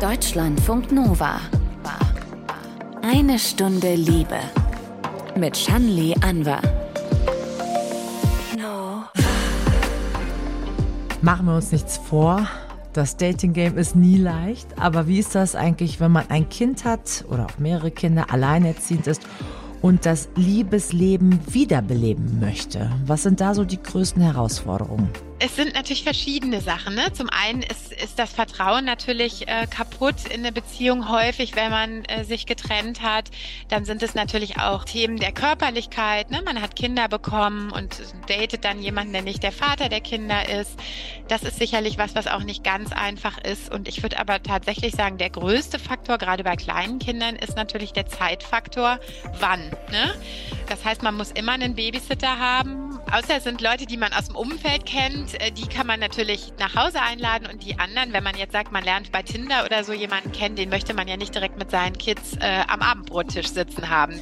Deutschlandfunk Nova. Eine Stunde Liebe. Mit Shanli Anwar. Machen wir uns nichts vor. Das Dating-Game ist nie leicht. Aber wie ist das eigentlich, wenn man ein Kind hat oder auch mehrere Kinder, alleinerziehend ist und das Liebesleben wiederbeleben möchte? Was sind da so die größten Herausforderungen? Es sind natürlich verschiedene Sachen. Ne? Zum einen ist, ist das Vertrauen natürlich äh, kaputt in der Beziehung häufig, wenn man äh, sich getrennt hat. Dann sind es natürlich auch Themen der Körperlichkeit. Ne? Man hat Kinder bekommen und datet dann jemanden, der nicht der Vater der Kinder ist. Das ist sicherlich was, was auch nicht ganz einfach ist. Und ich würde aber tatsächlich sagen, der größte Faktor, gerade bei kleinen Kindern, ist natürlich der Zeitfaktor. Wann? Ne? Das heißt, man muss immer einen Babysitter haben. Außer es sind Leute, die man aus dem Umfeld kennt äh, die kann man natürlich nach Hause einladen und die anderen, wenn man jetzt sagt, man lernt bei Tinder oder so jemanden kennen, den möchte man ja nicht direkt mit seinen Kids äh, am Abendbrottisch sitzen haben.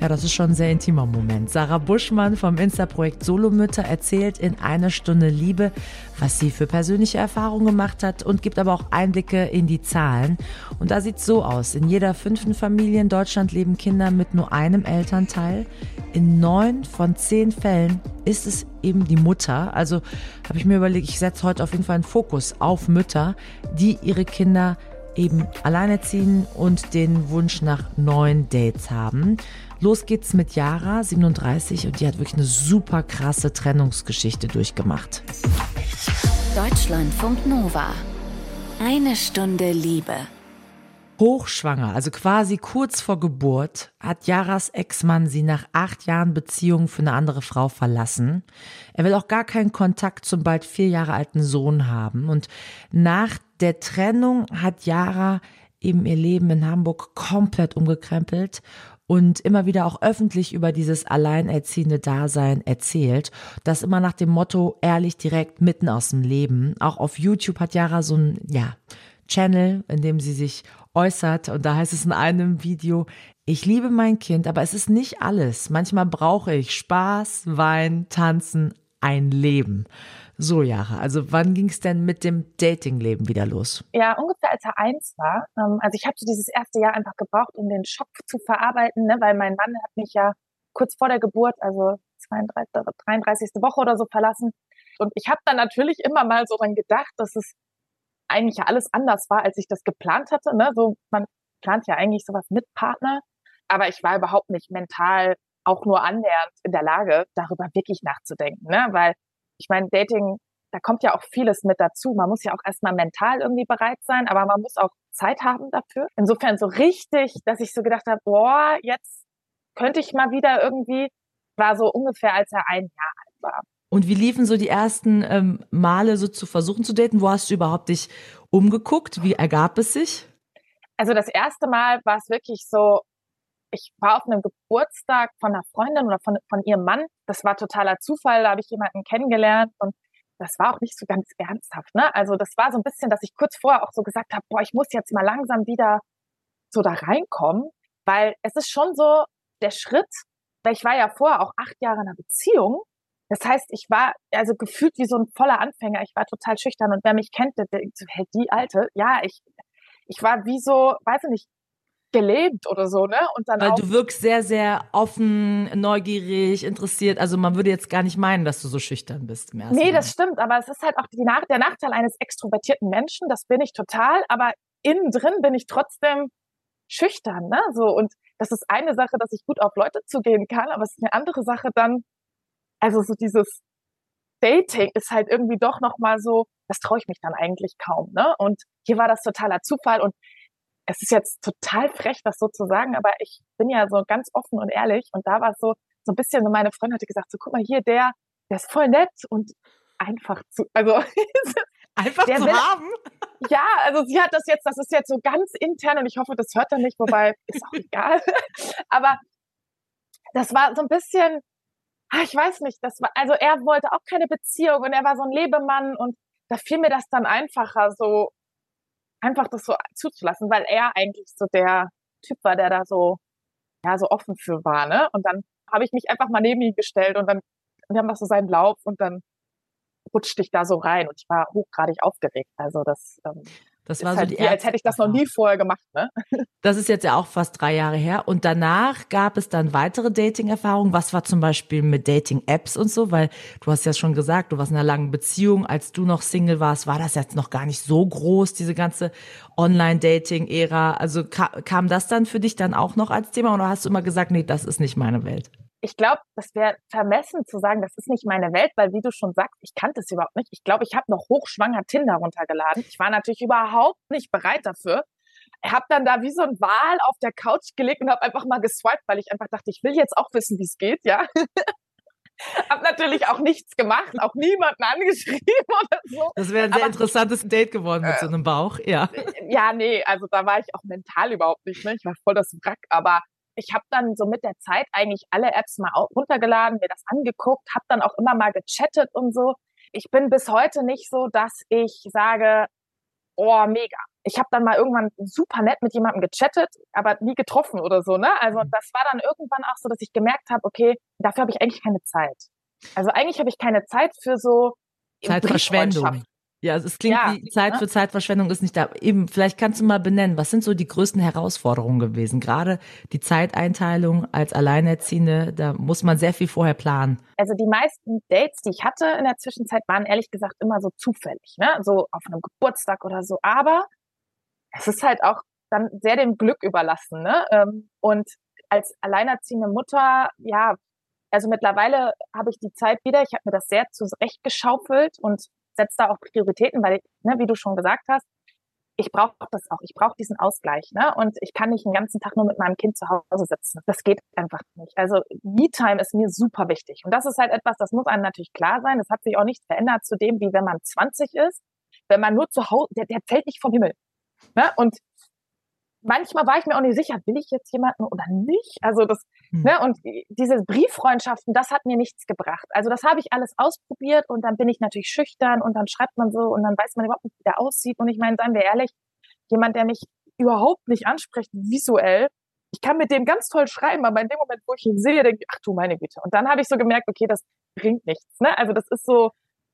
Ja, das ist schon ein sehr intimer Moment. Sarah Buschmann vom Insta-Projekt Solomütter erzählt in einer Stunde Liebe, was sie für persönliche Erfahrungen gemacht hat und gibt aber auch Einblicke in die Zahlen. Und da sieht es so aus. In jeder fünften Familie in Deutschland leben Kinder mit nur einem Elternteil. In neun von zehn Fällen ist es eben die Mutter. Also habe ich mir überlegt, ich setze heute auf jeden Fall einen Fokus auf Mütter, die ihre Kinder eben alleinerziehen und den Wunsch nach neuen Dates haben. Los geht's mit Yara, 37, und die hat wirklich eine super krasse Trennungsgeschichte durchgemacht. Deutschlandfunk Nova. Eine Stunde Liebe. Hochschwanger, also quasi kurz vor Geburt, hat Yaras Ex-Mann sie nach acht Jahren Beziehung für eine andere Frau verlassen. Er will auch gar keinen Kontakt zum bald vier Jahre alten Sohn haben. Und nach der Trennung hat Yara eben ihr Leben in Hamburg komplett umgekrempelt und immer wieder auch öffentlich über dieses alleinerziehende Dasein erzählt. Das immer nach dem Motto ehrlich direkt mitten aus dem Leben. Auch auf YouTube hat Yara so ein, ja, Channel, in dem sie sich äußert. Und da heißt es in einem Video, ich liebe mein Kind, aber es ist nicht alles. Manchmal brauche ich Spaß, Wein, Tanzen, ein Leben. So, Jahre. Also wann ging es denn mit dem Datingleben wieder los? Ja, ungefähr als er eins war. Ähm, also ich habe so dieses erste Jahr einfach gebraucht, um den Schock zu verarbeiten, ne? weil mein Mann hat mich ja kurz vor der Geburt, also 32, 33. Woche oder so verlassen. Und ich habe dann natürlich immer mal so dran gedacht, dass es eigentlich ja alles anders war, als ich das geplant hatte. Ne? So, man plant ja eigentlich sowas mit Partner. Aber ich war überhaupt nicht mental auch nur annähernd in der Lage, darüber wirklich nachzudenken. Ne? Weil ich meine, Dating, da kommt ja auch vieles mit dazu. Man muss ja auch erstmal mental irgendwie bereit sein, aber man muss auch Zeit haben dafür. Insofern so richtig, dass ich so gedacht habe, boah, jetzt könnte ich mal wieder irgendwie, war so ungefähr, als er ein Jahr alt war. Und wie liefen so die ersten ähm, Male so zu versuchen zu daten? Wo hast du überhaupt dich umgeguckt? Wie ergab es sich? Also das erste Mal war es wirklich so, ich war auf einem Geburtstag von einer Freundin oder von, von ihrem Mann. Das war totaler Zufall, da habe ich jemanden kennengelernt und das war auch nicht so ganz ernsthaft. Ne? Also das war so ein bisschen, dass ich kurz vorher auch so gesagt habe, boah, ich muss jetzt mal langsam wieder so da reinkommen, weil es ist schon so der Schritt, weil ich war ja vorher auch acht Jahre in einer Beziehung. Das heißt, ich war also gefühlt wie so ein voller Anfänger. Ich war total schüchtern und wer mich kennt, der denkt so, hey, die Alte, ja, ich, ich war wie so, weiß ich nicht, gelebt oder so, ne? Und dann Weil du wirkst sehr, sehr offen, neugierig, interessiert. Also man würde jetzt gar nicht meinen, dass du so schüchtern bist im Nee, Mal. das stimmt, aber es ist halt auch die der Nachteil eines extrovertierten Menschen, das bin ich total, aber innen drin bin ich trotzdem schüchtern, ne? So und das ist eine Sache, dass ich gut auf Leute zugehen kann, aber es ist eine andere Sache dann also so dieses Dating ist halt irgendwie doch noch mal so, das traue ich mich dann eigentlich kaum, ne? Und hier war das totaler Zufall und es ist jetzt total frech, das so zu sagen, aber ich bin ja so ganz offen und ehrlich und da war es so, so ein bisschen, meine Freundin hatte gesagt, so guck mal hier, der, der ist voll nett und einfach zu, also einfach der zu will- haben. ja, also sie hat das jetzt, das ist jetzt so ganz intern und ich hoffe, das hört er nicht, wobei ist auch egal. Aber das war so ein bisschen, ah, ich weiß nicht, das war, also er wollte auch keine Beziehung und er war so ein Lebemann und da fiel mir das dann einfacher, so einfach das so zuzulassen, weil er eigentlich so der Typ war, der da so, ja, so offen für war, ne? Und dann habe ich mich einfach mal neben ihn gestellt und dann, wir haben das so seinen Lauf und dann rutschte ich da so rein und ich war hochgradig aufgeregt. Also das, ähm, Das war ist so halt die wie, als hätte ich das noch nie vorher gemacht, ne? Das ist jetzt ja auch fast drei Jahre her. Und danach gab es dann weitere Dating-Erfahrungen. Was war zum Beispiel mit Dating-Apps und so? Weil du hast ja schon gesagt, du warst in einer langen Beziehung. Als du noch Single warst, war das jetzt noch gar nicht so groß, diese ganze Online-Dating-Ära. Also ka kam das dann für dich dann auch noch als Thema oder hast du immer gesagt, nee, das ist nicht meine Welt? Ich glaube, das wäre vermessen zu sagen, das ist nicht meine Welt, weil wie du schon sagst, ich kannte es überhaupt nicht. Ich glaube, ich habe noch hochschwanger Tinder runtergeladen. Ich war natürlich überhaupt nicht bereit dafür. Ich habe dann da wie so ein Wal auf der Couch gelegt und habe einfach mal geswiped, weil ich einfach dachte, ich will jetzt auch wissen, wie es geht, ja. hab natürlich auch nichts gemacht, auch niemanden angeschrieben oder so. Das wäre ein sehr Aber, interessantes Date geworden mit äh, so einem Bauch, ja. Ja, nee, also da war ich auch mental überhaupt nicht, ne? Ich war voll das Wrack, aber ich habe dann so mit der Zeit eigentlich alle Apps mal runtergeladen, mir das angeguckt, habe dann auch immer mal gechattet und so. Ich bin bis heute nicht so, dass ich sage, oh, mega. Ich habe dann mal irgendwann super nett mit jemandem gechattet, aber nie getroffen oder so, ne? Also mhm. das war dann irgendwann auch so, dass ich gemerkt habe, okay, dafür habe ich eigentlich keine Zeit. Also eigentlich habe ich keine Zeit für so Zeitverschwendung. Ja, also es klingt ja, wie Zeit für Zeitverschwendung ist nicht da. Eben, vielleicht kannst du mal benennen, was sind so die größten Herausforderungen gewesen? Gerade die Zeiteinteilung als Alleinerziehende, da muss man sehr viel vorher planen. Also die meisten Dates, die ich hatte in der Zwischenzeit, waren ehrlich gesagt immer so zufällig, ne? So auf einem Geburtstag oder so. Aber es ist halt auch dann sehr dem Glück überlassen, ne? Ähm, und als alleinerziehende Mutter, ja, also mittlerweile habe ich die Zeit wieder. Ich habe mir das sehr zurechtgeschaufelt und setze da auch Prioritäten, weil, ne, wie du schon gesagt hast, ich brauche das auch. Ich brauche diesen Ausgleich. Ne? Und ich kann nicht den ganzen Tag nur mit meinem Kind zu Hause sitzen. Das geht einfach nicht. Also Me-Time ist mir super wichtig. Und das ist halt etwas, das muss einem natürlich klar sein. Das hat sich auch nicht verändert zu dem, wie wenn man 20 ist. Wenn man nur zu Hause, der, der fällt nicht vom Himmel. Ne? Und manchmal war ich mir auch nicht sicher, will ich jetzt jemanden oder nicht? Also das, hm. ne, und diese Brieffreundschaften, das hat mir nichts gebracht. Also das habe ich alles ausprobiert und dann bin ich natürlich schüchtern und dann schreibt man so und dann weiß man überhaupt nicht, wie der aussieht. Und ich meine, seien wir ehrlich, jemand, der mich überhaupt nicht anspricht, visuell, ich kann mit dem ganz toll schreiben, aber in dem Moment, wo ich ihn sehe, denke ich, ach du meine Güte. Und dann habe ich so gemerkt, okay, das bringt nichts. Ne? Also das ist so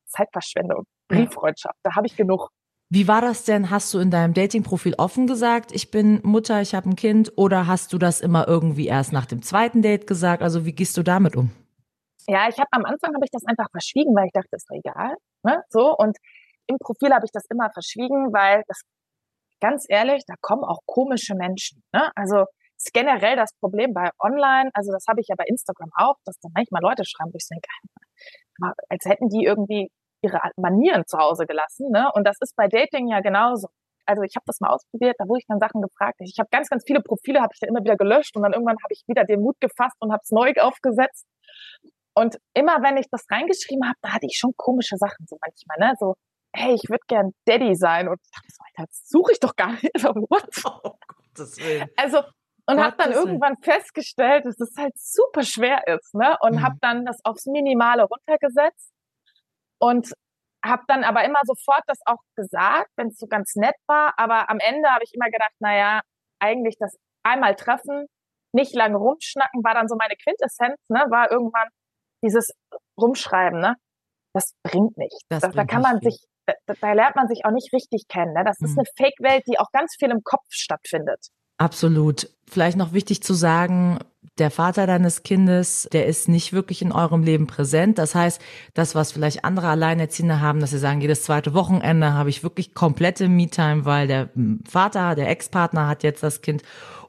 Zeitverschwendung, Brieffreundschaft, da habe ich genug. Wie war das denn? Hast du in deinem Dating-Profil offen gesagt, ich bin Mutter, ich habe ein Kind, oder hast du das immer irgendwie erst nach dem zweiten Date gesagt? Also wie gehst du damit um? Ja, ich habe am Anfang habe ich das einfach verschwiegen, weil ich dachte, ist doch egal, ne? So und im Profil habe ich das immer verschwiegen, weil das ganz ehrlich, da kommen auch komische Menschen. Ne? Also ist generell das Problem bei Online, also das habe ich ja bei Instagram auch, dass da manchmal Leute schreiben, wo ich denke, als hätten die irgendwie ihre Manieren zu Hause gelassen. Ne? Und das ist bei Dating ja genauso. Also ich habe das mal ausprobiert, da wurde ich dann Sachen gefragt. Ich habe ganz, ganz viele Profile, habe ich dann immer wieder gelöscht und dann irgendwann habe ich wieder den Mut gefasst und habe es neu aufgesetzt. Und immer wenn ich das reingeschrieben habe, da hatte ich schon komische Sachen so manchmal, ne? So, hey, ich würde gern Daddy sein. Und ich dachte so, Alter, das suche ich doch gar nicht. So, what? Oh, Gottes Willen. Also, und habe dann irgendwann festgestellt, dass es halt super schwer ist, ne? Und mhm. habe dann das aufs Minimale runtergesetzt und habe dann aber immer sofort das auch gesagt, wenn es so ganz nett war. Aber am Ende habe ich immer gedacht, naja, eigentlich das einmal treffen, nicht lange rumschnacken, war dann so meine Quintessenz, ne? War irgendwann dieses Rumschreiben, ne? Das bringt nichts. Das da, da kann man viel. sich, da, da, lernt man sich auch nicht richtig kennen. Ne? Das mhm. ist eine Fake-Welt, die auch ganz viel im Kopf stattfindet. Absolut. Vielleicht noch wichtig zu sagen, der Vater deines Kindes, der ist nicht wirklich in eurem Leben präsent. Das heißt, das, was vielleicht andere Alleinerziehende haben, dass sie sagen, jedes zweite Wochenende habe ich wirklich komplette Me-Time, weil der Vater, der Ex-Partner hat jetzt das Kind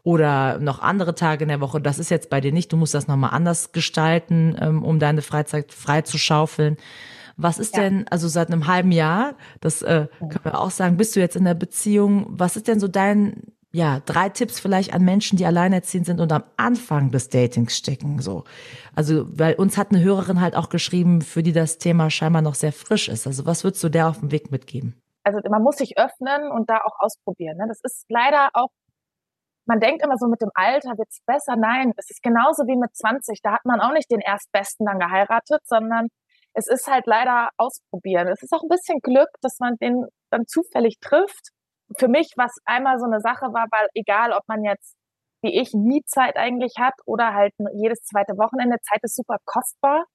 oder noch andere Tage in der Woche. Das ist jetzt bei dir nicht. Du musst das nochmal anders gestalten, ähm, um deine Freizeit frei zu schaufeln. Was ist ja. denn, also seit einem halben Jahr, das äh, können wir auch sagen, bist du jetzt in der Beziehung? Was ist denn so dein ja, drei Tipps vielleicht an Menschen, die alleinerziehend sind und am Anfang des Datings stecken, so. Also, weil uns hat eine Hörerin halt auch geschrieben, für die das Thema scheinbar noch sehr frisch ist. Also, was würdest du der auf dem Weg mitgeben? Also, man muss sich öffnen und da auch ausprobieren. Ne? Das ist leider auch, man denkt immer so, mit dem Alter wird's besser. Nein, es ist genauso wie mit 20. Da hat man auch nicht den Erstbesten dann geheiratet, sondern es ist halt leider ausprobieren. Es ist auch ein bisschen Glück, dass man den dann zufällig trifft für mich, was einmal so eine Sache war, weil egal, ob man jetzt wie ich nie Zeit eigentlich hat oder halt jedes zweite Wochenende, Zeit ist super kostbar.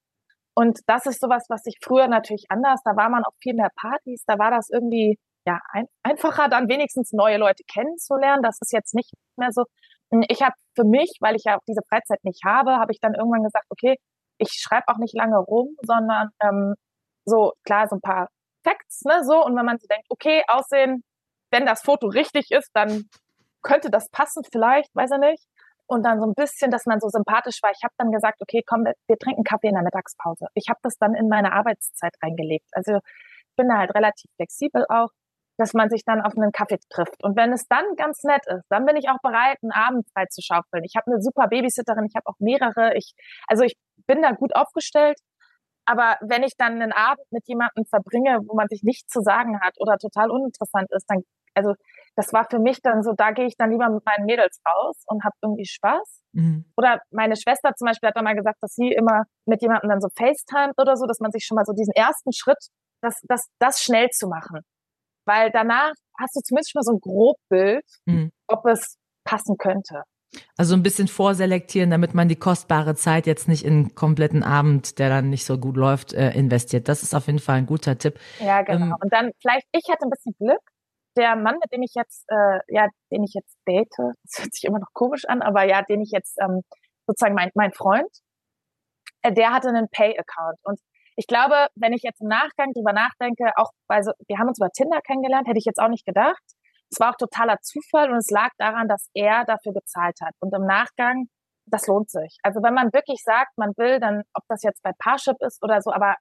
Und das ist sowas, was sich früher natürlich anders, da war man auf viel mehr Partys, da war das irgendwie ja ein, einfacher, dann wenigstens neue Leute kennenzulernen. Das ist jetzt nicht mehr so. Ich habe für mich, weil ich ja auch diese Freizeit nicht habe, habe ich dann irgendwann gesagt, okay, ich schreibe auch nicht lange rum, sondern ähm, so klar so ein paar Facts, ne, so und wenn man so denkt, okay, Aussehen, wenn das Foto richtig ist, dann könnte das passen, vielleicht, weiß er nicht. Und dann so ein bisschen, dass man so sympathisch war. Ich habe dann gesagt, okay, komm, wir trinken Kaffee in der Mittagspause. Ich habe das dann in meine Arbeitszeit reingelegt. Also ich bin da halt relativ flexibel auch, dass man sich dann auf einen Kaffee trifft. Und wenn es dann ganz nett ist, dann bin ich auch bereit, einen Abend frei zu schaufeln. Ich habe eine super Babysitterin, ich habe auch mehrere. Ich, also ich bin da gut aufgestellt. Aber wenn ich dann einen Abend mit jemandem verbringe, wo man sich nichts zu sagen hat oder total uninteressant ist, dann, also das war für mich dann so, da gehe ich dann lieber mit meinen Mädels raus und habe irgendwie Spaß. Mhm. Oder meine Schwester zum Beispiel hat dann mal gesagt, dass sie immer mit jemandem dann so FaceTime oder so, dass man sich schon mal so diesen ersten Schritt, das, das, das schnell zu machen. Weil danach hast du zumindest schon mal so ein Grobbild, mhm. ob es passen könnte. Also ein bisschen vorselektieren, damit man die kostbare Zeit jetzt nicht in einen kompletten Abend, der dann nicht so gut läuft, äh, investiert. Das ist auf jeden Fall ein guter Tipp. Ja, genau. Ähm, und dann vielleicht, ich hatte ein bisschen Glück. Der Mann, mit dem ich jetzt, äh, ja, den ich jetzt date, das hört sich immer noch komisch an, aber ja, den ich jetzt ähm, sozusagen mein, mein Freund, äh, der hatte einen Pay-Account. Und ich glaube, wenn ich jetzt im Nachgang drüber nachdenke, auch weil so, wir haben uns über Tinder kennengelernt, hätte ich jetzt auch nicht gedacht. Es war auch totaler Zufall und es lag daran, dass er dafür gezahlt hat. Und im Nachgang, das lohnt sich. Also wenn man wirklich sagt, man will, dann, ob das jetzt bei Parship ist oder so, aber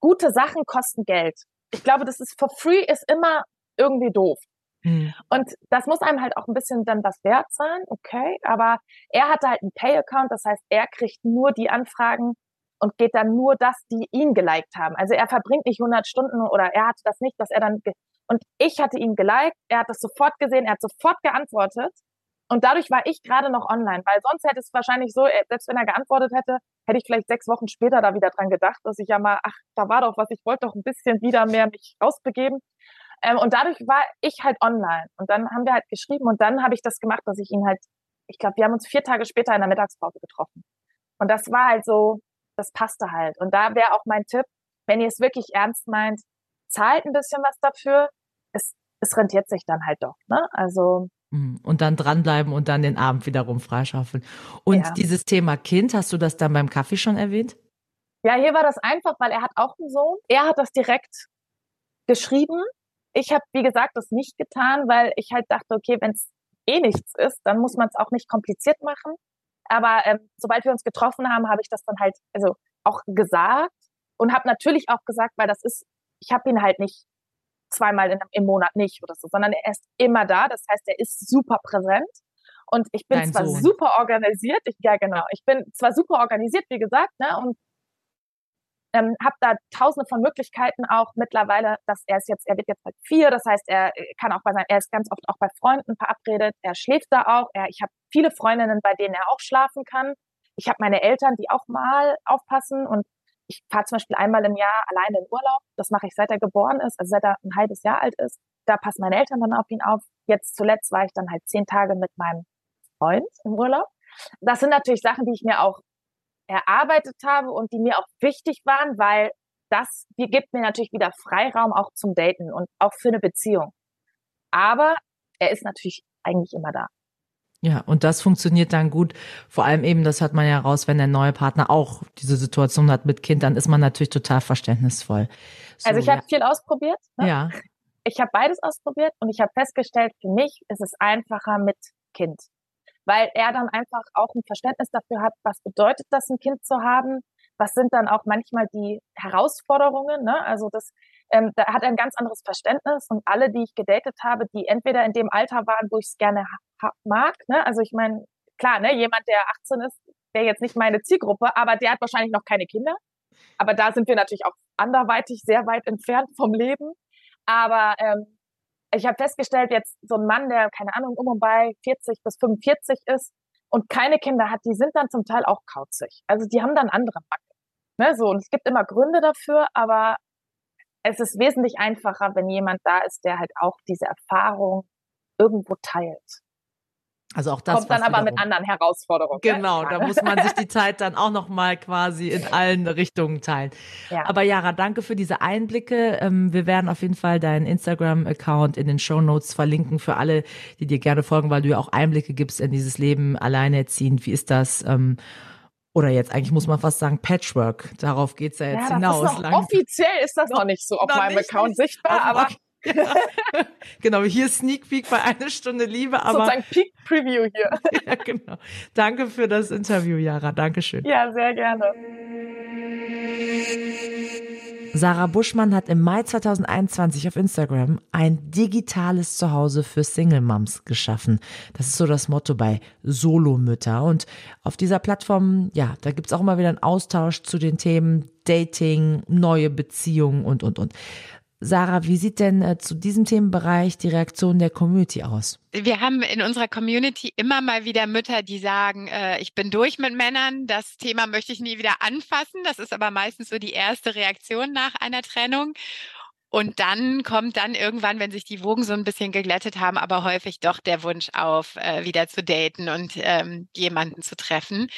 gute Sachen kosten Geld. Ich glaube, das ist for free ist immer irgendwie doof. Mhm. Und das muss einem halt auch ein bisschen dann was wert sein, okay. Aber er hatte halt einen Pay-Account, das heißt, er kriegt nur die Anfragen und geht dann nur das, die ihn geliked haben. Also er verbringt nicht 100 Stunden oder er hatte das nicht, dass er dann und ich hatte ihn geliked, er hat das sofort gesehen, er hat sofort geantwortet. Und dadurch war ich gerade noch online, weil sonst hätte es wahrscheinlich so, äh, selbst wenn er geantwortet hätte, hätte ich vielleicht sechs Wochen später da wieder dran gedacht, dass ich ja mal, ach, da war doch was, ich wollte doch ein bisschen wieder mehr mich rausbegeben. Ähm, und dadurch war ich halt online. Und dann haben wir halt geschrieben und dann habe ich das gemacht, dass ich ihn halt, ich glaube, wir haben uns vier Tage später in der Mittagspause getroffen. Und das war halt so, das passte halt. Und da wäre auch mein Tipp, wenn ihr es wirklich ernst meint, zahlt ein bisschen was dafür, es, es rentiert sich dann halt doch. Ne? Also mhm. und dann dranbleiben und dann den Abend wiederum freischaufeln. Und ja. dieses Thema Kind, hast du das dann beim Kaffee schon erwähnt? Ja, hier war das einfach, weil er hat auch einen Sohn. Er hat das direkt geschrieben. Ich habe, wie gesagt, das nicht getan, weil ich halt dachte, okay, wenn es eh nichts ist, dann muss man es auch nicht kompliziert machen. Aber ähm, sobald wir uns getroffen haben, habe ich das dann halt also auch gesagt und habe natürlich auch gesagt, weil das ist, ich habe ihn halt nicht zweimal in, im Monat nicht oder so, sondern er ist immer da. Das heißt, er ist super präsent. Und ich bin Dein zwar Sohn. super organisiert, ich, ja genau, ich bin zwar super organisiert, wie gesagt, ne, und ähm, habe da tausende von Möglichkeiten auch mittlerweile, dass er ist jetzt, er wird jetzt bald vier, das heißt, er kann auch bei sein, er ist ganz oft auch bei Freunden verabredet, er schläft da auch, er, ich habe viele Freundinnen, bei denen er auch schlafen kann. Ich habe meine Eltern, die auch mal aufpassen und ich fahre zum Beispiel einmal im Jahr alleine in Urlaub. Das mache ich seit er geboren ist, also seit er ein halbes Jahr alt ist. Da passen meine Eltern dann auf ihn auf. Jetzt zuletzt war ich dann halt zehn Tage mit meinem Freund im Urlaub. Das sind natürlich Sachen, die ich mir auch erarbeitet habe und die mir auch wichtig waren, weil das die gibt mir natürlich wieder Freiraum auch zum Daten und auch für eine Beziehung. Aber er ist natürlich eigentlich immer da. Ja, und das funktioniert dann gut. Vor allem eben, das hört man ja raus, wenn der neue Partner auch diese Situation hat mit Kind, dann ist man natürlich total verständnisvoll. So, also ich habe ja. viel ausprobiert. Ne? Ja. Ich habe beides ausprobiert und ich habe festgestellt, für mich ist es einfacher mit Kind, weil er dann einfach auch ein Verständnis dafür hat, was bedeutet das, ein Kind zu haben, was sind dann auch manchmal die Herausforderungen. Ne? Also das, ähm, da hat er ein ganz anderes Verständnis und alle, die ich gedatet habe, die entweder in dem Alter waren, wo ich es gerne mag. Ne? Also ich meine, klar, ne, jemand, der 18 ist, wäre jetzt nicht meine Zielgruppe, aber der hat wahrscheinlich noch keine Kinder. Aber da sind wir natürlich auch anderweitig sehr weit entfernt vom Leben. Aber ähm, ich habe festgestellt, jetzt so ein Mann, der, keine Ahnung, um und bei 40 bis 45 ist und keine Kinder hat, die sind dann zum Teil auch kauzig. Also die haben dann andere Macken. Ne, so, und es gibt immer Gründe dafür, aber es ist wesentlich einfacher, wenn jemand da ist, der halt auch diese Erfahrung irgendwo teilt. Also auch das kommt dann aber mit anderen Herausforderungen. Ne? Genau, ne? da muss man sich die Zeit dann auch noch mal quasi in allen Richtungen teilen. Ja. Aber Jara, danke für diese Einblicke. Ähm, wir werden auf jeden Fall deinen Instagram-Account in den Show Notes verlinken für alle, die dir gerne folgen, weil du ja auch Einblicke gibst in dieses Leben alleinerziehend. Wie ist das? Ähm, oder jetzt eigentlich muss man fast sagen Patchwork. Darauf geht's ja jetzt ja, hinaus. Ist offiziell ist das noch, noch nicht so auf meinem Account sichtbar, aber ja. genau, hier Sneak Peek bei einer Stunde Liebe, aber. Sozusagen Peak Preview hier. ja, genau. Danke für das Interview, Jara. Dankeschön. Ja, sehr gerne. Sarah Buschmann hat im Mai 2021 auf Instagram ein digitales Zuhause für Single Moms geschaffen. Das ist so das Motto bei Solomütter. Und auf dieser Plattform, ja, da gibt's auch immer wieder einen Austausch zu den Themen Dating, neue Beziehungen und, und, und. Sarah, wie sieht denn äh, zu diesem Themenbereich die Reaktion der Community aus? Wir haben in unserer Community immer mal wieder Mütter, die sagen, äh, ich bin durch mit Männern, das Thema möchte ich nie wieder anfassen. Das ist aber meistens so die erste Reaktion nach einer Trennung. Und dann kommt dann irgendwann, wenn sich die Wogen so ein bisschen geglättet haben, aber häufig doch der Wunsch auf, äh, wieder zu daten und ähm, jemanden zu treffen.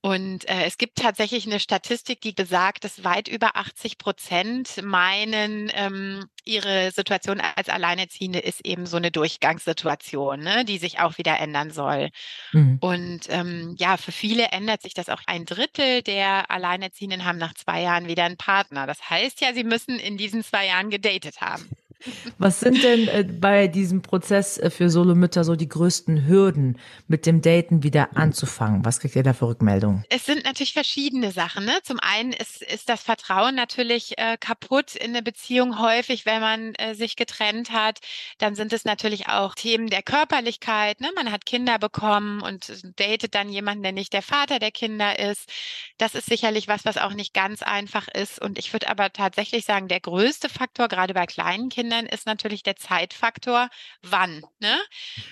Und äh, es gibt tatsächlich eine Statistik, die besagt, dass weit über 80 Prozent meinen, ähm, ihre Situation als Alleinerziehende ist eben so eine Durchgangssituation, ne, die sich auch wieder ändern soll. Mhm. Und ähm, ja, für viele ändert sich das auch. Ein Drittel der Alleinerziehenden haben nach zwei Jahren wieder einen Partner. Das heißt ja, sie müssen in diesen zwei Jahren gedatet haben. Was sind denn äh, bei diesem Prozess äh, für Solomütter so die größten Hürden, mit dem Daten wieder anzufangen? Was kriegt ihr da für Rückmeldungen? Es sind natürlich verschiedene Sachen. Ne? Zum einen ist, ist das Vertrauen natürlich äh, kaputt in der Beziehung häufig, wenn man äh, sich getrennt hat. Dann sind es natürlich auch Themen der Körperlichkeit. Ne? Man hat Kinder bekommen und datet dann jemanden, der nicht der Vater der Kinder ist. Das ist sicherlich was, was auch nicht ganz einfach ist. Und ich würde aber tatsächlich sagen, der größte Faktor, gerade bei kleinen Kindern, Kindern ist natürlich der Zeitfaktor, wann. Ne?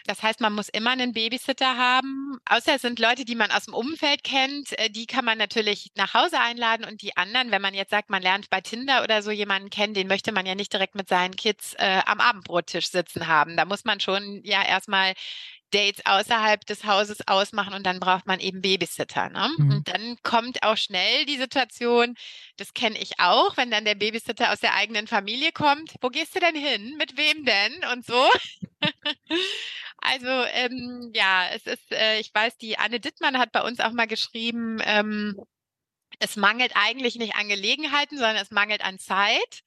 Das heißt, man muss immer einen Babysitter haben. Außer es sind Leute, die man aus dem Umfeld kennt, äh, die kann man natürlich nach Hause einladen und die anderen, wenn man jetzt sagt, man lernt bei Tinder oder so jemanden kennen, den möchte man ja nicht direkt mit seinen Kids äh, am Abendbrottisch sitzen haben. Da muss man schon ja erstmal Dates außerhalb des Hauses ausmachen und dann braucht man eben Babysitter. Ne? Mhm. Und dann kommt auch schnell die Situation, das kenne ich auch, wenn dann der Babysitter aus der eigenen Familie kommt. Wo gehst du denn hin? Mit wem denn? Und so. also ähm, ja, es ist, äh, ich weiß, die Anne Dittmann hat bei uns auch mal geschrieben, ähm, es mangelt eigentlich nicht an Gelegenheiten, sondern es mangelt an Zeit.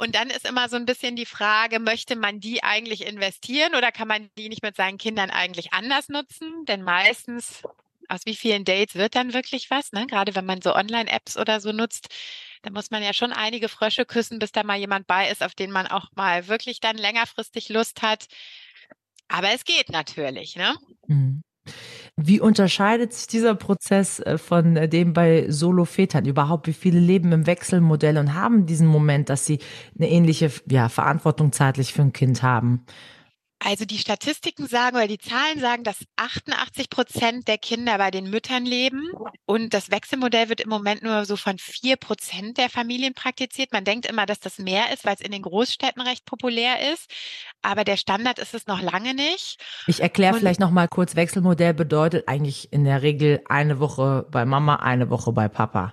Und dann ist immer so ein bisschen die Frage, möchte man die eigentlich investieren oder kann man die nicht mit seinen Kindern eigentlich anders nutzen? Denn meistens, aus wie vielen Dates wird dann wirklich was? Ne? Gerade wenn man so Online-Apps oder so nutzt, da muss man ja schon einige Frösche küssen, bis da mal jemand bei ist, auf den man auch mal wirklich dann längerfristig Lust hat. Aber es geht natürlich, ne? Mhm. Wie unterscheidet sich dieser Prozess äh, von äh, dem bei Solo-Vätern überhaupt? Wie viele leben im Wechselmodell und haben diesen Moment, dass sie eine ähnliche ja, Verantwortung zeitlich für ein Kind haben? Also die Statistiken sagen oder die Zahlen sagen, dass 88 Prozent der Kinder bei den Müttern leben und das Wechselmodell wird im Moment nur so von vier Prozent der Familien praktiziert. Man denkt immer, dass das mehr ist, weil es in den Großstädten recht populär ist, aber der Standard ist es noch lange nicht. Ich erkläre vielleicht noch mal kurz. Wechselmodell bedeutet eigentlich in der Regel eine Woche bei Mama, eine Woche bei Papa.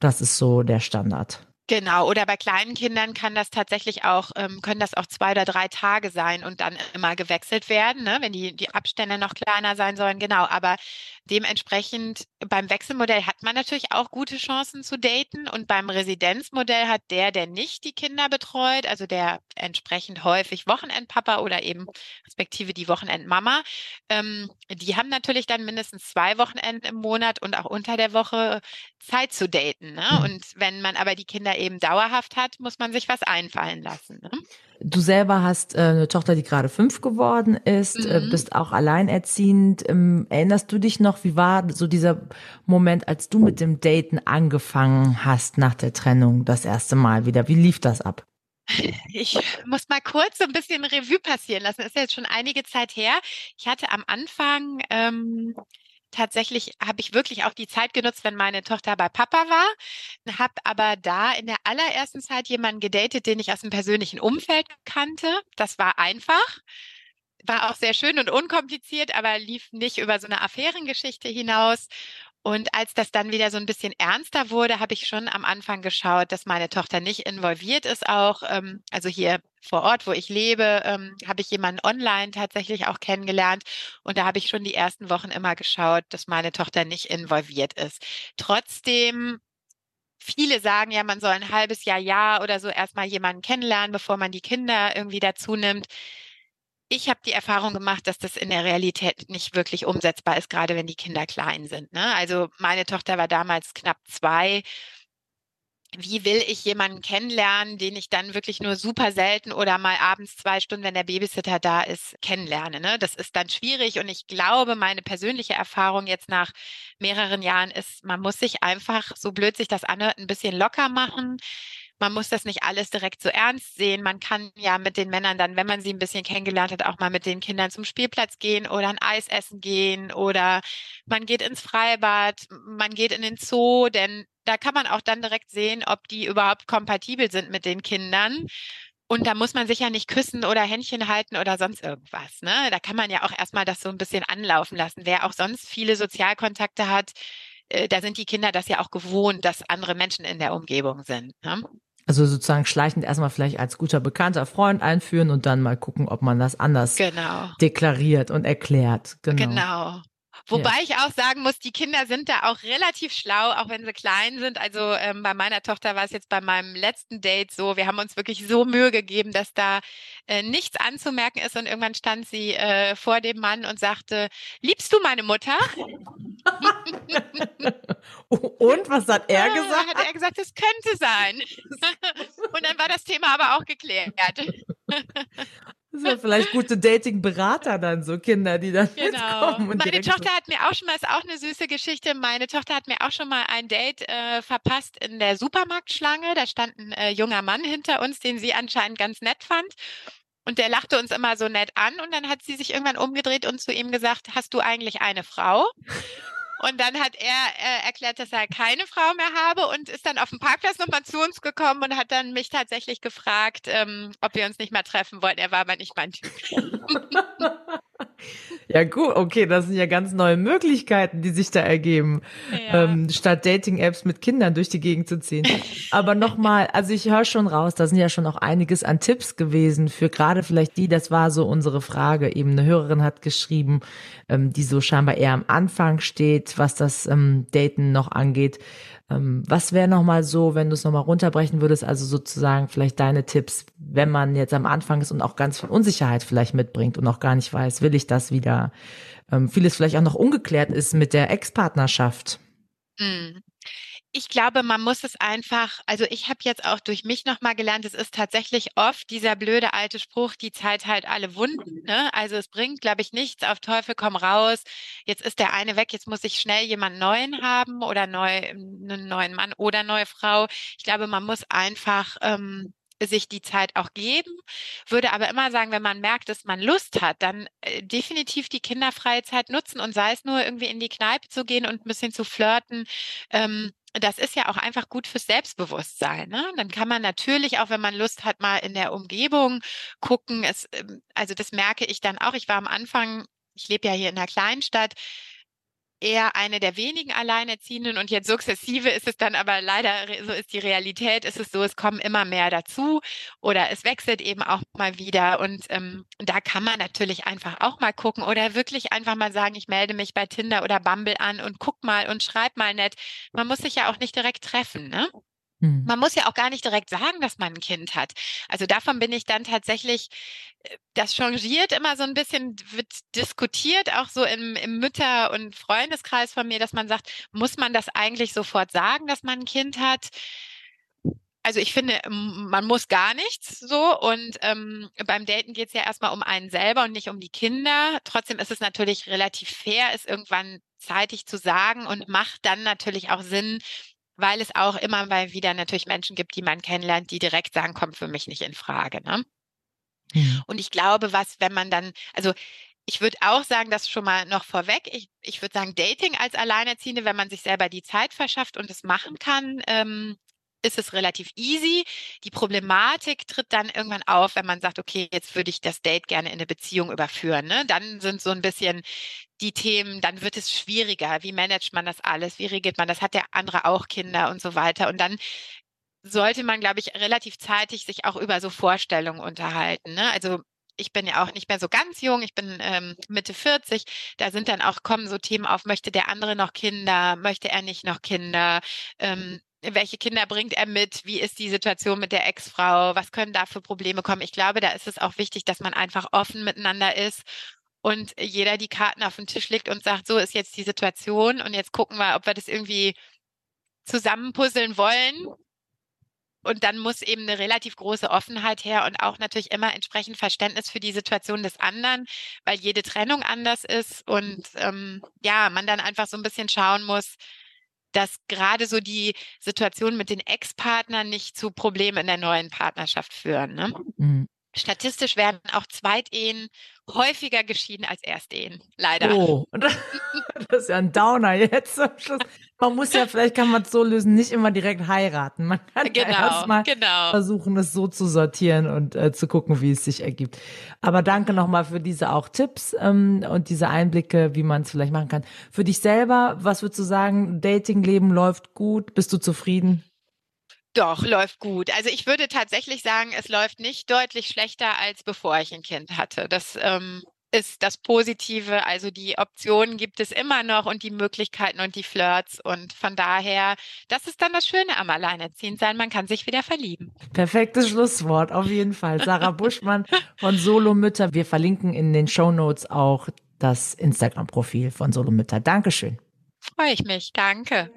Das ist so der Standard. Genau, oder bei kleinen Kindern kann das tatsächlich auch, ähm, können das auch zwei oder drei Tage sein und dann immer gewechselt werden, ne? wenn die, die Abstände noch kleiner sein sollen. Genau, aber dementsprechend beim Wechselmodell hat man natürlich auch gute Chancen zu daten und beim Residenzmodell hat der, der nicht die Kinder betreut, also der entsprechend häufig Wochenendpapa oder eben respektive die Wochenendmama, ähm, die haben natürlich dann mindestens zwei Wochenenden im Monat und auch unter der Woche Zeit zu daten. Ne? Mhm. Und wenn man aber die Kinder eben dauerhaft hat, muss man sich was einfallen lassen. Ne? Du selber hast äh, eine Tochter, die gerade fünf geworden ist, äh, mhm. äh, bist auch alleinerziehend. Ähm, erinnerst du dich noch, wie war so dieser Moment, als du mit dem Daten angefangen hast nach der Trennung das erste Mal wieder? Wie lief das ab? Ich muss mal kurz so ein bisschen Revue passieren lassen. Das ist jetzt schon einige Zeit her. Ich hatte am Anfang ähm, tatsächlich habe ich wirklich auch die Zeit genutzt, wenn meine Tochter bei Papa war, habe aber da in der allerersten Zeit jemanden gedatet, den ich aus dem persönlichen Umfeld kannte. Das war einfach. War auch sehr schön und unkompliziert, aber lief nicht über so eine Affärengeschichte hinaus. Und als das dann wieder so ein bisschen ernster wurde, habe ich schon am Anfang geschaut, dass meine Tochter nicht involviert ist auch. Ähm, also hier vor Ort, wo ich lebe, ähm, habe ich jemanden online tatsächlich auch kennengelernt. Und da habe ich schon die ersten Wochen immer geschaut, dass meine Tochter nicht involviert ist. Trotzdem viele sagen ja, man soll ein halbes Jahr, Jahr oder so erstmal jemanden kennenlernen, bevor man die Kinder irgendwie dazu nimmt ich habe die Erfahrung gemacht, dass das in der Realität nicht wirklich umsetzbar ist, gerade wenn die Kinder klein sind. Ne? Also meine Tochter war damals knapp zwei. Wie will ich jemanden kennenlernen, den ich dann wirklich nur super selten oder mal abends zwei Stunden, wenn der Babysitter da ist, kennenlerne? Ne? Das ist dann schwierig und ich glaube, meine persönliche Erfahrung jetzt nach mehreren Jahren ist, man muss sich einfach, so blöd sich das anhört, ein bisschen locker machen man muss das nicht alles direkt so ernst sehen. Man kann ja mit den Männern dann, wenn man sie ein bisschen kennengelernt hat, auch mal mit den Kindern zum Spielplatz gehen oder ein Eis essen gehen oder man geht ins Freibad, man geht in den Zoo, denn da kann man auch dann direkt sehen, ob die überhaupt kompatibel sind mit den Kindern. Und da muss man sich ja nicht küssen oder Händchen halten oder sonst irgendwas. Ne? Da kann man ja auch erstmal das so ein bisschen anlaufen lassen. Wer auch sonst viele Sozialkontakte hat, äh, da sind die Kinder das ja auch gewohnt, dass andere Menschen in der Umgebung sind. Ne? Also sozusagen schleichend erstmal vielleicht als guter bekannter Freund einführen und dann mal gucken, ob man das anders genau. deklariert und erklärt. Genau. genau. Wobei ja. ich auch sagen muss, die Kinder sind da auch relativ schlau, auch wenn sie klein sind. Also ähm, bei meiner Tochter war es jetzt bei meinem letzten Date so, wir haben uns wirklich so Mühe gegeben, dass da äh, nichts anzumerken ist. Und irgendwann stand sie äh, vor dem Mann und sagte, liebst du meine Mutter? und was hat er gesagt? Hat er gesagt, es könnte sein. und dann war das Thema aber auch geklärt. Das sind vielleicht gute Dating-Berater dann, so Kinder, die dann genau. Meine Tochter hat mir auch schon mal, ist auch eine süße Geschichte, meine Tochter hat mir auch schon mal ein Date äh, verpasst in der Supermarktschlange. Da stand ein äh, junger Mann hinter uns, den sie anscheinend ganz nett fand. Und der lachte uns immer so nett an und dann hat sie sich irgendwann umgedreht und zu ihm gesagt, hast du eigentlich eine Frau? Und dann hat er äh, erklärt, dass er keine Frau mehr habe und ist dann auf dem Parkplatz nochmal zu uns gekommen und hat dann mich tatsächlich gefragt, ähm, ob wir uns nicht mal treffen wollten. Er war aber nicht mein Typ. ja gut, okay, das sind ja ganz neue Möglichkeiten, die sich da ergeben, ja. ähm, statt Dating-Apps mit Kindern durch die Gegend zu ziehen. Aber nochmal, also ich höre schon raus, da sind ja schon auch einiges an Tipps gewesen für gerade vielleicht die, das war so unsere Frage, eben eine Hörerin hat geschrieben, ähm, die so scheinbar eher am Anfang steht, was das ähm, Daten noch angeht. Ähm, was wäre nochmal so, wenn du es nochmal runterbrechen würdest, also sozusagen vielleicht deine Tipps, wenn man jetzt am Anfang ist und auch ganz viel Unsicherheit vielleicht mitbringt und auch gar nicht weiß, will ich das wieder, ähm, vieles vielleicht auch noch ungeklärt ist mit der Ex-Partnerschaft? Mhm ich glaube, man muss es einfach, also ich habe jetzt auch durch mich nochmal gelernt, es ist tatsächlich oft dieser blöde alte Spruch, die Zeit halt alle Wunden. Ne? Also es bringt, glaube ich, nichts, auf Teufel komm raus. Jetzt ist der eine weg, jetzt muss ich schnell jemanden neuen haben oder neu, einen neuen Mann oder neue Frau. Ich glaube, man muss einfach ähm, sich die Zeit auch geben, würde aber immer sagen, wenn man merkt, dass man Lust hat, dann äh, definitiv die kinderfreie Zeit nutzen und sei es nur irgendwie in die Kneipe zu gehen und ein bisschen zu flirten. Ähm, das ist ja auch einfach gut fürs Selbstbewusstsein. Ne? Dann kann man natürlich auch, wenn man Lust hat, mal in der Umgebung gucken. Es, ähm, also das merke ich dann auch. Ich war am Anfang, ich lebe ja hier in einer Kleinstadt, eher eine der wenigen Alleinerziehenden und jetzt sukzessive ist es dann aber leider, so ist die Realität, ist es so, es kommen immer mehr dazu oder es wechselt eben auch mal wieder und ähm, da kann man natürlich einfach auch mal gucken oder wirklich einfach mal sagen, ich melde mich bei Tinder oder Bumble an und guck mal und schreib mal nett. Man muss sich ja auch nicht direkt treffen, ne? Hm. Man muss ja auch gar nicht direkt sagen, dass man ein Kind hat. Also davon bin ich dann tatsächlich, äh, das changiert immer so ein bisschen, wird diskutiert, auch so im, im Mütter- und Freundeskreis von mir, dass man sagt, muss man das eigentlich sofort sagen, dass man ein Kind hat? Also ich finde, man muss gar nichts so. Und ähm, beim Daten geht es ja erstmal um einen selber und nicht um die Kinder. Trotzdem ist es natürlich relativ fair, es irgendwann zeitig zu sagen und macht dann natürlich auch Sinn, weil es auch immer mal wieder natürlich Menschen gibt, die man kennenlernt, die direkt sagen, kommt für mich nicht in Frage. Ne? Mhm. Und ich glaube, was, wenn man dann, also ich würde auch sagen, das schon mal noch vorweg. Ich, ich würde sagen, Dating als Alleinerziehende, wenn man sich selber die Zeit verschafft und es machen kann, ähm, ist es relativ easy. Die Problematik tritt dann irgendwann auf, wenn man sagt, okay, jetzt würde ich das Date gerne in eine Beziehung überführen. Ne? Dann sind so ein bisschen die Themen, dann wird es schwieriger. Wie managt man das alles? Wie regelt man das? Hat der andere auch Kinder und so weiter? Und dann sollte man, glaube ich, relativ zeitig sich auch über so Vorstellungen unterhalten. Ne? Also ich bin ja auch nicht mehr so ganz jung, ich bin ähm, Mitte 40, da sind dann auch, kommen so Themen auf, möchte der andere noch Kinder, möchte er nicht noch Kinder, ähm, welche Kinder bringt er mit, wie ist die Situation mit der Ex-Frau, was können da für Probleme kommen. Ich glaube, da ist es auch wichtig, dass man einfach offen miteinander ist und jeder die Karten auf den Tisch legt und sagt, so ist jetzt die Situation und jetzt gucken wir, ob wir das irgendwie zusammenpuzzeln wollen und dann muss eben eine relativ große Offenheit her und auch natürlich immer entsprechend Verständnis für die Situation des anderen, weil jede Trennung anders ist und ähm, ja, man dann einfach so ein bisschen schauen muss, dass gerade so die Situation mit den Ex-Partnern nicht zu Problemen in der neuen Partnerschaft führen. Ne? Statistisch werden auch Zweitehen häufiger geschieden als Erstehen. Leider. Oh, das ist ja ein Downer jetzt am Schluss. Man muss ja, vielleicht kann man es so lösen, nicht immer direkt heiraten. Man kann genau, ja erstmal genau. versuchen, es so zu sortieren und äh, zu gucken, wie es sich ergibt. Aber danke nochmal für diese auch Tipps ähm, und diese Einblicke, wie man es vielleicht machen kann. Für dich selber, was würdest du sagen? Datingleben läuft gut? Bist du zufrieden? Doch, läuft gut. Also ich würde tatsächlich sagen, es läuft nicht deutlich schlechter, als bevor ich ein Kind hatte. Das ähm, ist das Positive. Also die Optionen gibt es immer noch und die Möglichkeiten und die Flirts. Und von daher, das ist dann das Schöne am Alleinerziehendsein. Man kann sich wieder verlieben. Perfektes Schlusswort, auf jeden Fall. Sarah Buschmann von Solomütter. Wir verlinken in den Show Notes auch das Instagram-Profil von Solomütter. Dankeschön. Freue ich mich. Danke.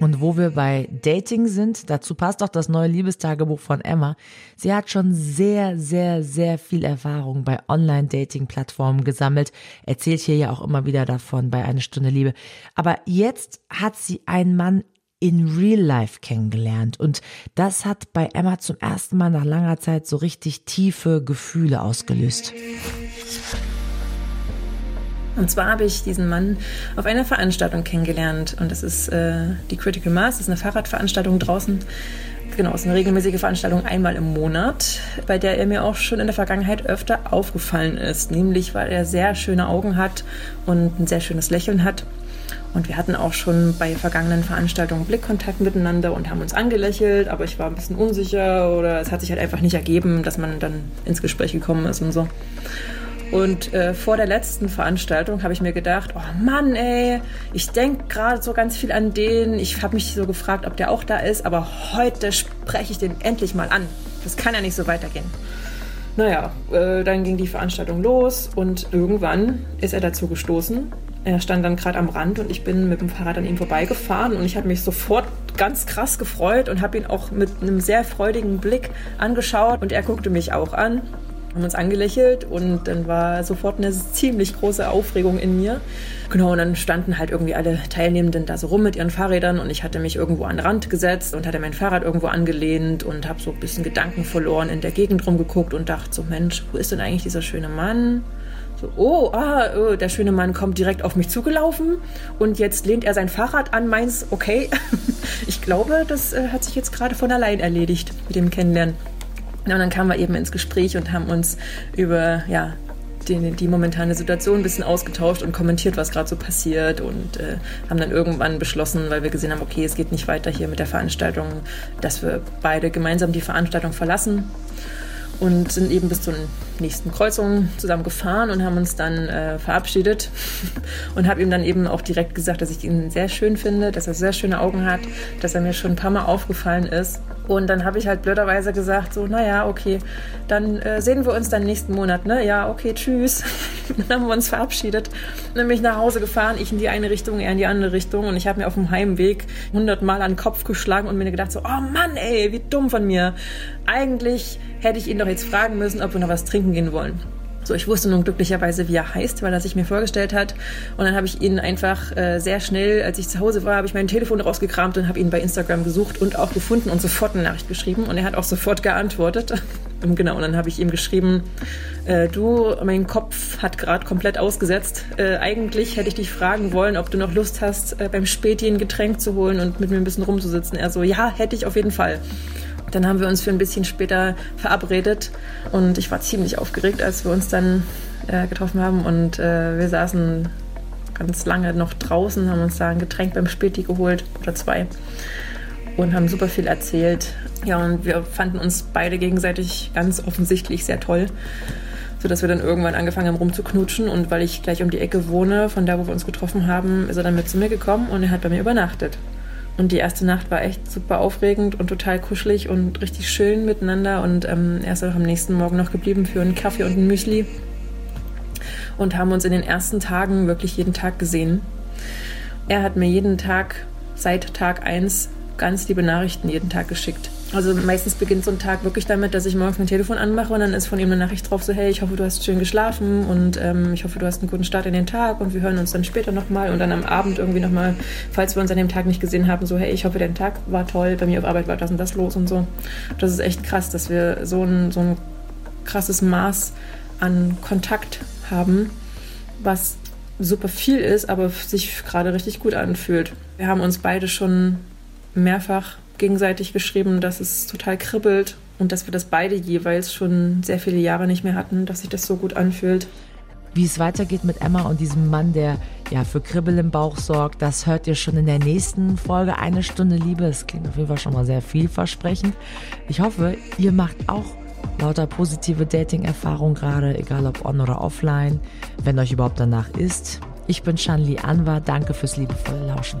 Und wo wir bei Dating sind, dazu passt auch das neue Liebestagebuch von Emma. Sie hat schon sehr, sehr, sehr viel Erfahrung bei Online-Dating-Plattformen gesammelt, erzählt hier ja auch immer wieder davon bei Eine Stunde Liebe. Aber jetzt hat sie einen Mann in Real Life kennengelernt und das hat bei Emma zum ersten Mal nach langer Zeit so richtig tiefe Gefühle ausgelöst. Und zwar habe ich diesen Mann auf einer Veranstaltung kennengelernt. Und das ist äh, die Critical Mass, das ist eine Fahrradveranstaltung draußen. Genau, es ist eine regelmäßige Veranstaltung einmal im Monat, bei der er mir auch schon in der Vergangenheit öfter aufgefallen ist. Nämlich, weil er sehr schöne Augen hat und ein sehr schönes Lächeln hat. Und wir hatten auch schon bei vergangenen Veranstaltungen Blickkontakt miteinander und haben uns angelächelt, aber ich war ein bisschen unsicher oder es hat sich halt einfach nicht ergeben, dass man dann ins Gespräch gekommen ist und so. Und äh, vor der letzten Veranstaltung habe ich mir gedacht, oh Mann, ey, ich denke gerade so ganz viel an den. Ich habe mich so gefragt, ob der auch da ist, aber heute spreche ich den endlich mal an. Das kann ja nicht so weitergehen. Naja, äh, dann ging die Veranstaltung los und irgendwann ist er dazu gestoßen. Er stand dann gerade am Rand und ich bin mit dem Fahrrad an ihm vorbeigefahren und ich habe mich sofort ganz krass gefreut und habe ihn auch mit einem sehr freudigen Blick angeschaut und er guckte mich auch an haben uns angelächelt und dann war sofort eine ziemlich große Aufregung in mir. Genau, und dann standen halt irgendwie alle Teilnehmenden da so rum mit ihren Fahrrädern und ich hatte mich irgendwo an den Rand gesetzt und hatte mein Fahrrad irgendwo angelehnt und habe so ein bisschen Gedanken verloren, in der Gegend rumgeguckt und dachte so, Mensch, wo ist denn eigentlich dieser schöne Mann? So, oh, ah, oh, der schöne Mann kommt direkt auf mich zugelaufen und jetzt lehnt er sein Fahrrad an meins. Okay, ich glaube, das äh, hat sich jetzt gerade von allein erledigt mit dem Kennenlernen. Und dann kamen wir eben ins Gespräch und haben uns über ja, die, die momentane Situation ein bisschen ausgetauscht und kommentiert, was gerade so passiert und äh, haben dann irgendwann beschlossen, weil wir gesehen haben, okay, es geht nicht weiter hier mit der Veranstaltung, dass wir beide gemeinsam die Veranstaltung verlassen und sind eben bis zur nächsten Kreuzung zusammen gefahren und haben uns dann äh, verabschiedet und habe ihm dann eben auch direkt gesagt, dass ich ihn sehr schön finde, dass er sehr schöne Augen hat, dass er mir schon ein paar Mal aufgefallen ist. Und dann habe ich halt blöderweise gesagt, so, naja, okay, dann äh, sehen wir uns dann nächsten Monat, ne? Ja, okay, tschüss. dann haben wir uns verabschiedet. Dann bin ich nach Hause gefahren, ich in die eine Richtung, er in die andere Richtung. Und ich habe mir auf dem Heimweg hundertmal an den Kopf geschlagen und mir gedacht, so, oh Mann, ey, wie dumm von mir. Eigentlich hätte ich ihn doch jetzt fragen müssen, ob wir noch was trinken gehen wollen. So, ich wusste nun glücklicherweise, wie er heißt, weil er sich mir vorgestellt hat. Und dann habe ich ihn einfach äh, sehr schnell, als ich zu Hause war, habe ich mein Telefon rausgekramt und habe ihn bei Instagram gesucht und auch gefunden und sofort eine Nachricht geschrieben. Und er hat auch sofort geantwortet. Genau, und dann habe ich ihm geschrieben, äh, du, mein Kopf hat gerade komplett ausgesetzt. Äh, eigentlich hätte ich dich fragen wollen, ob du noch Lust hast, äh, beim Späti ein Getränk zu holen und mit mir ein bisschen rumzusitzen. Er so, ja, hätte ich auf jeden Fall. Dann haben wir uns für ein bisschen später verabredet und ich war ziemlich aufgeregt, als wir uns dann äh, getroffen haben und äh, wir saßen ganz lange noch draußen, haben uns da ein Getränk beim Späti geholt oder zwei und haben super viel erzählt. Ja, und wir fanden uns beide gegenseitig ganz offensichtlich sehr toll, sodass wir dann irgendwann angefangen haben rumzuknutschen und weil ich gleich um die Ecke wohne, von da, wo wir uns getroffen haben, ist er dann mit zu mir gekommen und er hat bei mir übernachtet. Und die erste Nacht war echt super aufregend und total kuschelig und richtig schön miteinander. Und ähm, er ist auch am nächsten Morgen noch geblieben für einen Kaffee und ein Müsli und haben uns in den ersten Tagen wirklich jeden Tag gesehen. Er hat mir jeden Tag seit Tag 1 ganz liebe Nachrichten jeden Tag geschickt. Also meistens beginnt so ein Tag wirklich damit, dass ich morgens mein Telefon anmache und dann ist von ihm eine Nachricht drauf, so hey, ich hoffe, du hast schön geschlafen und ähm, ich hoffe, du hast einen guten Start in den Tag und wir hören uns dann später nochmal und dann am Abend irgendwie nochmal, falls wir uns an dem Tag nicht gesehen haben, so hey, ich hoffe, dein Tag war toll, bei mir auf Arbeit war das und das los und so. Das ist echt krass, dass wir so ein, so ein krasses Maß an Kontakt haben, was super viel ist, aber sich gerade richtig gut anfühlt. Wir haben uns beide schon mehrfach gegenseitig geschrieben, dass es total kribbelt und dass wir das beide jeweils schon sehr viele Jahre nicht mehr hatten, dass sich das so gut anfühlt. Wie es weitergeht mit Emma und diesem Mann, der ja für Kribbel im Bauch sorgt, das hört ihr schon in der nächsten Folge Eine Stunde Liebe. Es klingt auf jeden Fall schon mal sehr vielversprechend. Ich hoffe, ihr macht auch lauter positive Dating-Erfahrungen gerade, egal ob on oder offline, wenn euch überhaupt danach ist. Ich bin Shanli Anwar, danke fürs liebevolle Lauschen.